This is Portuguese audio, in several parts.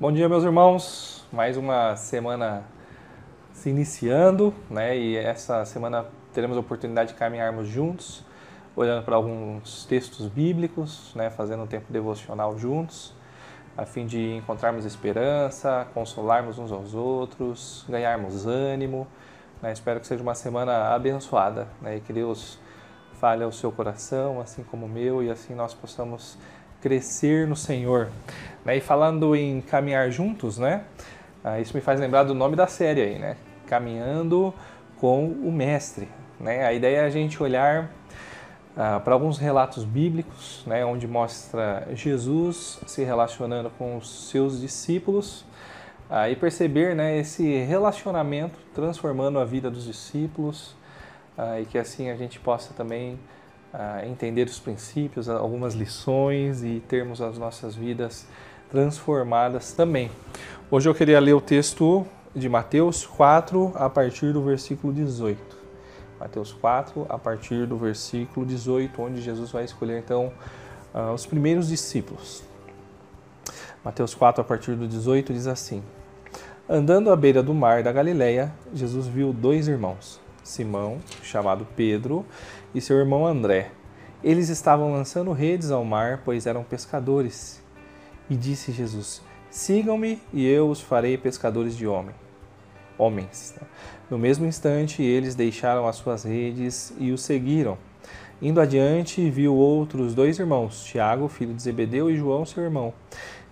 Bom dia, meus irmãos. Mais uma semana se iniciando, né? E essa semana teremos a oportunidade de caminharmos juntos, olhando para alguns textos bíblicos, né? Fazendo um tempo devocional juntos, a fim de encontrarmos esperança, consolarmos uns aos outros, ganharmos ânimo. Né? Espero que seja uma semana abençoada, né? E que Deus fale ao seu coração, assim como o meu, e assim nós possamos crescer no Senhor. Né? E falando em caminhar juntos, né? Ah, isso me faz lembrar do nome da série aí, né? Caminhando com o Mestre. Né? A ideia é a gente olhar ah, para alguns relatos bíblicos, né? onde mostra Jesus se relacionando com os seus discípulos ah, e perceber né, esse relacionamento transformando a vida dos discípulos ah, e que assim a gente possa também entender os princípios, algumas lições e termos as nossas vidas transformadas também. Hoje eu queria ler o texto de Mateus 4 a partir do versículo 18. Mateus 4 a partir do versículo 18, onde Jesus vai escolher então uh, os primeiros discípulos. Mateus 4 a partir do 18 diz assim: Andando à beira do mar da Galileia, Jesus viu dois irmãos, Simão, chamado Pedro, e seu irmão André. Eles estavam lançando redes ao mar, pois eram pescadores. E disse Jesus: Sigam-me e eu os farei pescadores de homem. homens. No mesmo instante, eles deixaram as suas redes e o seguiram. Indo adiante, viu outros dois irmãos, Tiago, filho de Zebedeu, e João, seu irmão.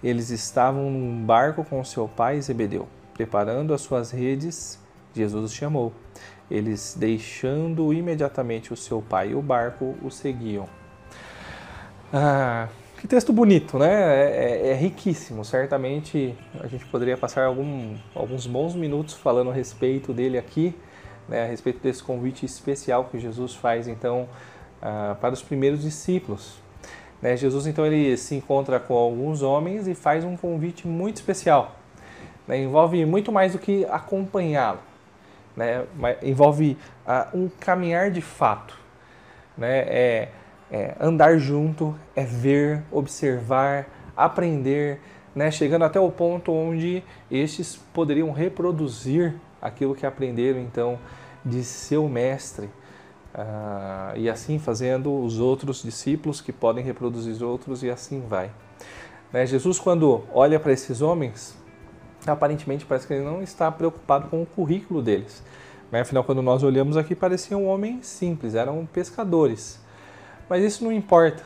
Eles estavam num barco com seu pai Zebedeu, preparando as suas redes. Jesus os chamou. Eles, deixando imediatamente o seu pai e o barco, o seguiam. Ah, que texto bonito, né? É, é, é, riquíssimo. Certamente a gente poderia passar algum, alguns bons minutos falando a respeito dele aqui, né? a respeito desse convite especial que Jesus faz, então, ah, para os primeiros discípulos. Né? Jesus, então, ele se encontra com alguns homens e faz um convite muito especial. Né? Envolve muito mais do que acompanhá-lo né? envolve uh, um caminhar de fato, né? É, é, andar junto, é ver, observar, aprender, né? chegando até o ponto onde estes poderiam reproduzir aquilo que aprenderam então de seu mestre. Uh, e assim fazendo os outros discípulos que podem reproduzir os outros e assim vai. Né? Jesus, quando olha para esses homens, aparentemente parece que ele não está preocupado com o currículo deles. Né? Afinal, quando nós olhamos aqui, pareciam homens simples, eram pescadores. Mas isso não importa,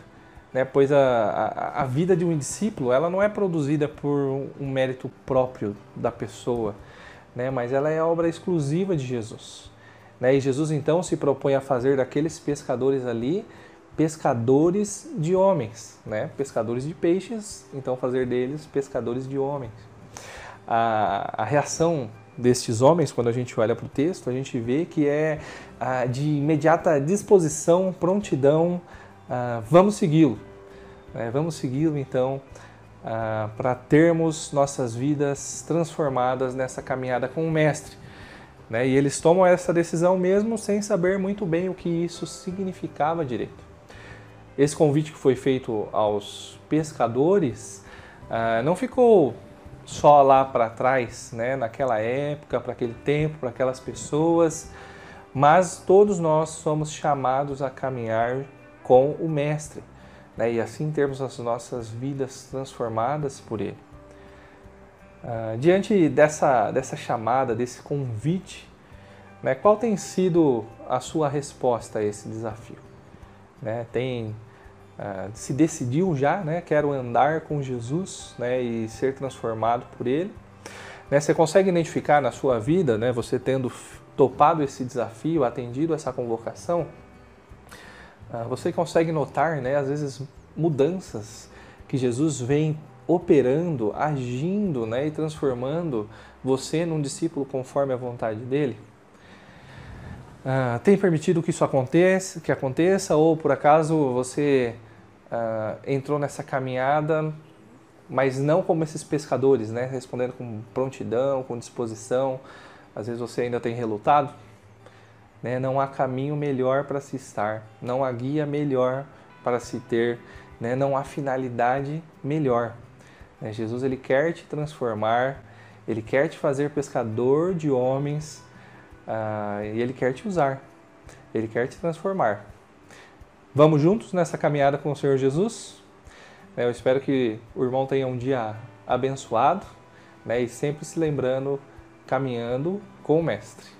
né? pois a, a, a vida de um discípulo ela não é produzida por um mérito próprio da pessoa, né? mas ela é obra exclusiva de Jesus. Né? E Jesus então se propõe a fazer daqueles pescadores ali pescadores de homens, né? pescadores de peixes, então fazer deles pescadores de homens a, a reação destes homens, quando a gente olha para o texto, a gente vê que é de imediata disposição, prontidão, vamos segui-lo. Né? Vamos segui-lo então para termos nossas vidas transformadas nessa caminhada com o Mestre. Né? E eles tomam essa decisão mesmo sem saber muito bem o que isso significava direito. Esse convite que foi feito aos pescadores não ficou só lá para trás, né, naquela época, para aquele tempo, para aquelas pessoas, mas todos nós somos chamados a caminhar com o Mestre né, e assim termos as nossas vidas transformadas por Ele. Uh, diante dessa, dessa chamada, desse convite, né, qual tem sido a sua resposta a esse desafio? Né, tem uh, se decidiu já, né, quero andar com Jesus né, e ser transformado por Ele. Né, você consegue identificar na sua vida, né, você tendo topado esse desafio, atendido essa convocação, uh, você consegue notar, né, às vezes, mudanças que Jesus vem operando, agindo né, e transformando você num discípulo conforme a vontade dele? Uh, tem permitido que isso aconteça, que aconteça, ou por acaso você uh, entrou nessa caminhada, mas não como esses pescadores, né? Respondendo com prontidão, com disposição. Às vezes você ainda tem relutado. Né? Não há caminho melhor para se estar, não há guia melhor para se ter, né? não há finalidade melhor. Né? Jesus ele quer te transformar, ele quer te fazer pescador de homens uh, e ele quer te usar, ele quer te transformar. Vamos juntos nessa caminhada com o Senhor Jesus? Né, eu espero que o irmão tenha um dia abençoado né, e sempre se lembrando, caminhando com o Mestre.